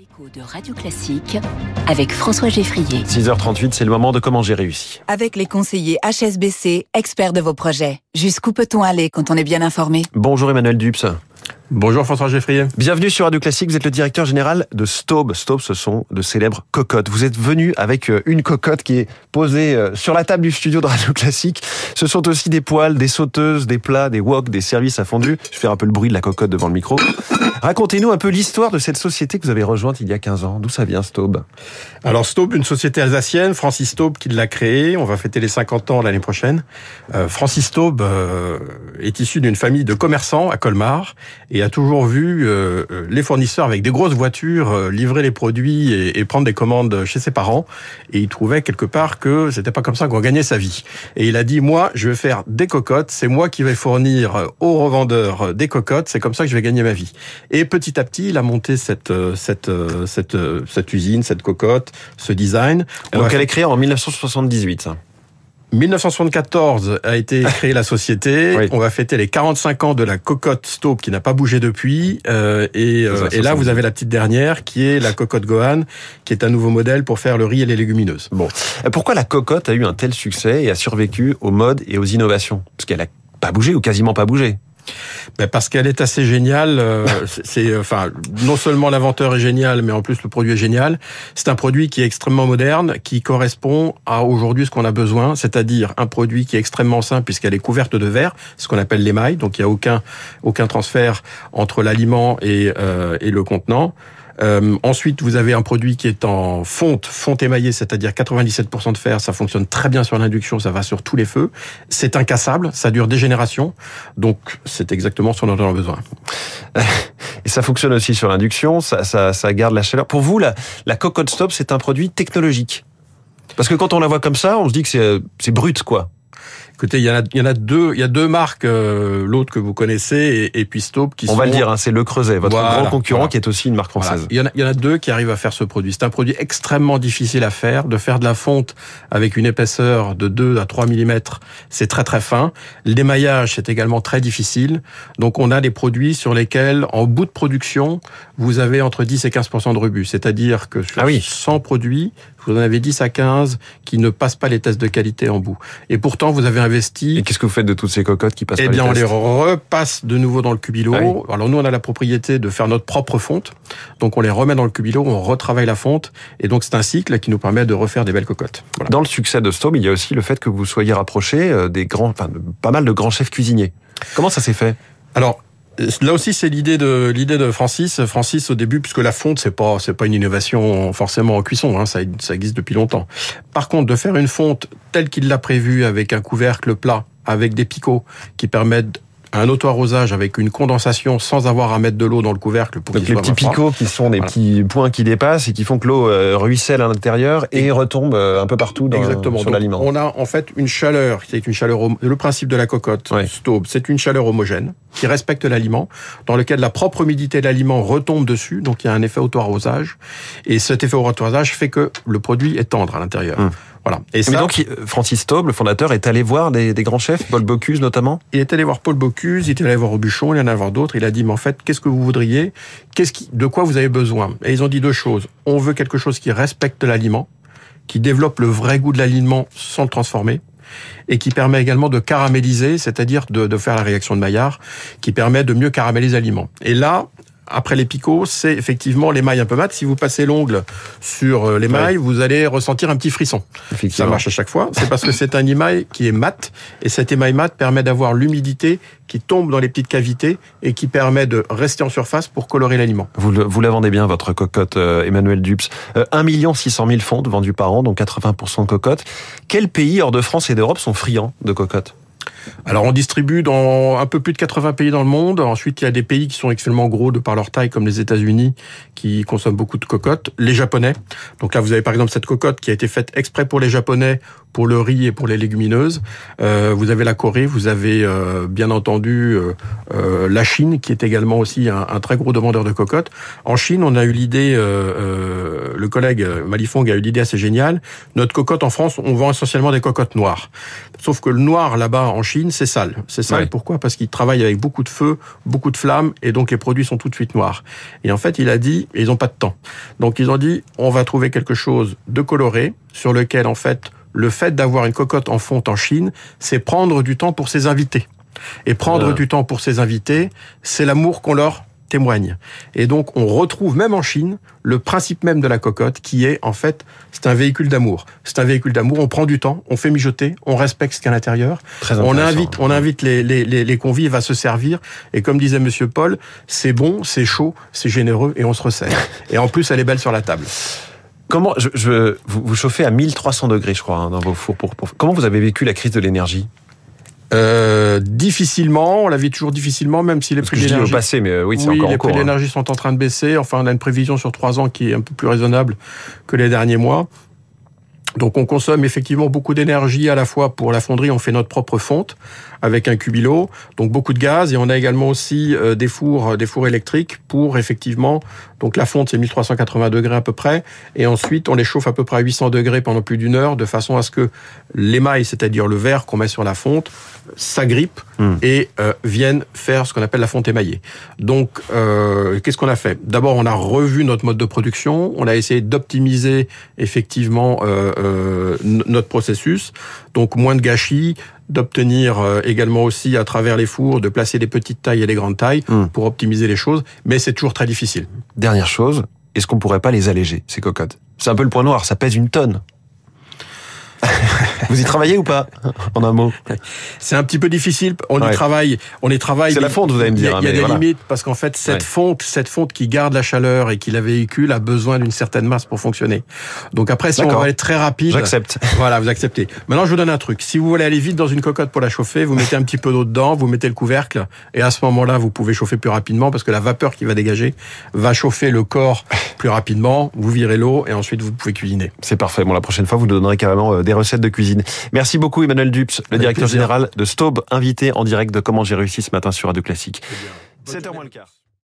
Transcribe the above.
L'écho de Radio Classique avec François Geffrier. 6h38, c'est le moment de comment j'ai réussi. Avec les conseillers HSBC, experts de vos projets. Jusqu'où peut-on aller quand on est bien informé? Bonjour Emmanuel Dupes. Bonjour François Geffrier. Bienvenue sur Radio Classique, vous êtes le directeur général de Staub. Staub, ce sont de célèbres cocottes. Vous êtes venu avec euh, une cocotte qui est posée euh, sur la table du studio de Radio Classique. Ce sont aussi des poêles, des sauteuses, des plats, des woks, des services à fondu. Je vais faire un peu le bruit de la cocotte devant le micro. Racontez-nous un peu l'histoire de cette société que vous avez rejointe il y a 15 ans. D'où ça vient Staub? Alors Staub, une société alsacienne, Francis Staub qui l'a créée. On va fêter les 50 ans l'année prochaine. Euh, Francis Staub euh, est issu d'une famille de commerçants à Colmar et a toujours vu euh, les fournisseurs avec des grosses voitures euh, livrer les produits et, et, prendre des commandes chez ses parents. Et il trouvait quelque part que c'était pas comme ça qu'on gagnait sa vie. Et il a dit moi, je vais faire des cocottes. C'est moi qui vais fournir aux revendeurs des cocottes. C'est comme ça que je vais gagner ma vie. Et petit à petit, il a monté cette cette cette cette usine, cette cocotte, ce design. Donc elle est créée en 1978. Ça. 1974 a été créée la société. Oui. On va fêter les 45 ans de la cocotte Staub qui n'a pas bougé depuis. Euh, et, euh, et, là, vous avez la petite dernière qui est la cocotte Gohan, qui est un nouveau modèle pour faire le riz et les légumineuses. Bon, pourquoi la cocotte a eu un tel succès et a survécu aux modes et aux innovations? Parce qu'elle a pas bougé ou quasiment pas bougé. Ben parce qu'elle est assez géniale. c'est enfin non seulement l'inventeur est génial, mais en plus le produit est génial. C'est un produit qui est extrêmement moderne, qui correspond à aujourd'hui ce qu'on a besoin, c'est-à-dire un produit qui est extrêmement simple puisqu'elle est couverte de verre, ce qu'on appelle l'émail. Donc il y a aucun aucun transfert entre l'aliment et, euh, et le contenant. Euh, ensuite, vous avez un produit qui est en fonte, fonte émaillée, c'est-à-dire 97% de fer. Ça fonctionne très bien sur l'induction, ça va sur tous les feux. C'est incassable, ça dure des générations. Donc, c'est exactement ce dont on a besoin. Et ça fonctionne aussi sur l'induction, ça, ça, ça, garde la chaleur. Pour vous, la, la cocotte stop, c'est un produit technologique Parce que quand on la voit comme ça, on se dit que c'est brut, quoi. Écoutez, il y en a, il y en a deux, il y a deux marques, euh, l'autre que vous connaissez et, et puis Staub qui On sont... va le dire, hein, c'est Le Creuset, votre voilà, grand concurrent voilà. qui est aussi une marque française. Voilà. Il, y en a, il y en a deux qui arrivent à faire ce produit. C'est un produit extrêmement difficile à faire, de faire de la fonte avec une épaisseur de 2 à 3 mm, c'est très très fin. L'émaillage, c'est également très difficile. Donc on a des produits sur lesquels, en bout de production, vous avez entre 10 et 15 de rebut. C'est-à-dire que sur ah oui. 100 produits, vous en avez 10 à 15 qui ne passent pas les tests de qualité en bout. Et pourtant, vous avez investi. Et qu'est-ce que vous faites de toutes ces cocottes qui passent eh bien, les on les repasse de nouveau dans le cubilo. Ah oui. Alors nous, on a la propriété de faire notre propre fonte. Donc on les remet dans le cubilo, on retravaille la fonte. Et donc c'est un cycle qui nous permet de refaire des belles cocottes. Voilà. Dans le succès de Staub, il y a aussi le fait que vous soyez rapproché euh, des grands, enfin, de, pas mal de grands chefs cuisiniers. Comment ça s'est fait? Alors, Là aussi, c'est l'idée de l'idée de Francis. Francis, au début, puisque la fonte, c'est pas c'est pas une innovation forcément en cuisson, hein, ça, ça existe depuis longtemps. Par contre, de faire une fonte telle qu'il l'a prévu, avec un couvercle plat, avec des picots qui permettent un auto-arrosage avec une condensation sans avoir à mettre de l'eau dans le couvercle pour Donc les petits picots qui sont des voilà. petits points qui dépassent et qui font que l'eau euh, ruisselle à l'intérieur et, et retombe euh, un peu partout dans, Exactement. sur l'aliment. On a en fait une chaleur, c'est une chaleur le principe de la cocotte ouais. Staub, c'est une chaleur homogène qui respecte l'aliment dans lequel la propre humidité de l'aliment retombe dessus, donc il y a un effet auto-arrosage et cet effet auto-arrosage fait que le produit est tendre à l'intérieur. Hum. Voilà. Et ça, Mais donc, Francis Taube, le fondateur, est allé voir des, des, grands chefs, Paul Bocuse notamment? Il est allé voir Paul Bocuse, il est allé voir Aubuchon, il y en a voir d'autres. Il a dit, mais en fait, qu'est-ce que vous voudriez? Qu'est-ce qui, De quoi vous avez besoin? Et ils ont dit deux choses. On veut quelque chose qui respecte l'aliment, qui développe le vrai goût de l'aliment sans le transformer et qui permet également de caraméliser, c'est-à-dire de, de, faire la réaction de Maillard, qui permet de mieux caraméliser l'aliments. Et là, après les picots, c'est effectivement l'émail un peu mat. Si vous passez l'ongle sur l'émail, ouais. vous allez ressentir un petit frisson. Ça marche à chaque fois. C'est parce que c'est un émail qui est mat et cet émail mat permet d'avoir l'humidité qui tombe dans les petites cavités et qui permet de rester en surface pour colorer l'aliment. Vous, le, vous la vendez bien, votre cocotte, euh, Emmanuel Dupes. Euh, 1 600 000 fontes vendues par an, donc 80% de cocottes. Quels pays hors de France et d'Europe sont friands de cocottes? Alors on distribue dans un peu plus de 80 pays dans le monde. Ensuite, il y a des pays qui sont extrêmement gros de par leur taille, comme les États-Unis, qui consomment beaucoup de cocottes. Les Japonais. Donc là, vous avez par exemple cette cocotte qui a été faite exprès pour les Japonais, pour le riz et pour les légumineuses. Euh, vous avez la Corée, vous avez euh, bien entendu euh, euh la Chine, qui est également aussi un, très gros demandeur de cocottes. En Chine, on a eu l'idée, euh, le collègue Malifong a eu l'idée assez géniale. Notre cocotte en France, on vend essentiellement des cocottes noires. Sauf que le noir là-bas en Chine, c'est sale. C'est sale Ouais. pourquoi? Parce qu'ils travaillent avec beaucoup de feu, beaucoup de flammes, et donc les produits sont tout de suite noirs. Et en fait, il a dit, ils n'ont pas de temps. Donc ils ont dit, on va trouver quelque chose de coloré, sur lequel en fait, le fait d'avoir une cocotte en fonte en Chine, c'est prendre du temps pour ses invités. Et prendre du temps pour ses invités, c'est l'amour qu'on leur témoigne. Et donc, on retrouve même en Chine le principe même de la cocotte qui est, en fait, c'est un véhicule d'amour. C'est un véhicule d'amour, on prend du temps, on fait mijoter, on respecte ce qu'il y a à l'intérieur. On invite, on invite les, les, les, les convives à se servir. Et comme disait Monsieur Paul, c'est bon, c'est chaud, c'est généreux et on se resserre. Et en plus, elle est belle sur la table. Comment je, je- vous, vous chauffez à 1300 degrés, je crois, hein, dans vos fours. Pour, pour- comment vous avez vécu la crise de l'énergie? Euh, difficilement, on la vit toujours difficilement, même si les Parce prix au passé, mais euh, oui, c'est oui, encore les en cours. prix de hein. l'énergie sont en train de baisser. Enfin, on a une prévision sur trois ans qui est un peu plus raisonnable que les derniers mois. Donc, on consomme effectivement beaucoup d'énergie à la fois pour la fonderie. On fait notre propre fonte avec un cubilo, donc beaucoup de gaz. Et on a également aussi euh, des fours, des fours électriques pour effectivement. Donc, la fonte c'est 1380 degrés à peu près. Et ensuite, on les chauffe à peu près à 800 degrés pendant plus d'une heure, de façon à ce que l'émail, c'est-à-dire le verre qu'on met sur la fonte, s'agrippe Hmm. et euh, viennent faire ce qu'on appelle la fonte émaillée. Donc, euh, qu'est-ce qu'on a fait? D'abord, on a revu notre mode de production, on a essayé d'optimiser effectivement euh, euh, notre processus, donc moins de gâchis, d'obtenir euh, également aussi à travers les fours, de placer les petites tailles et les grandes tailles Hmm. pour optimiser les choses, mais c'est toujours très difficile. Dernière chose, est-ce qu'on pourrait pas les alléger, ces cocottes? C'est un peu le point noir, ça pèse une tonne. Vous y travaillez ou pas En un mot? C'est un petit peu difficile. On Ouais. y travaille. On y travaille. C'est la fonte, vous allez me Il y a- dire, Il y a, hein, des voilà. limites parce qu'en fait, cette Ouais. fonte, cette fonte qui garde la chaleur et qui la véhicule a besoin d'une certaine masse pour fonctionner. Donc après, si on va aller très rapide, J'accepte. voilà, vous acceptez. Maintenant, je vous donne un truc. Si vous voulez aller vite dans une cocotte pour la chauffer, vous mettez un petit peu d'eau dedans, vous mettez le couvercle, et à ce moment-là, vous pouvez chauffer plus rapidement parce que la vapeur qui va dégager va chauffer le corps plus rapidement. Vous virez l'eau et ensuite vous pouvez cuisiner. C'est parfait. Bon, la prochaine fois, vous nous donnerez carrément euh, des recettes de cuisine. Merci beaucoup, Emmanuel Dups, le directeur plaisir. général de Staub, invité en direct de Comment j'ai réussi ce matin sur Radio Classique. 7h moins le quart.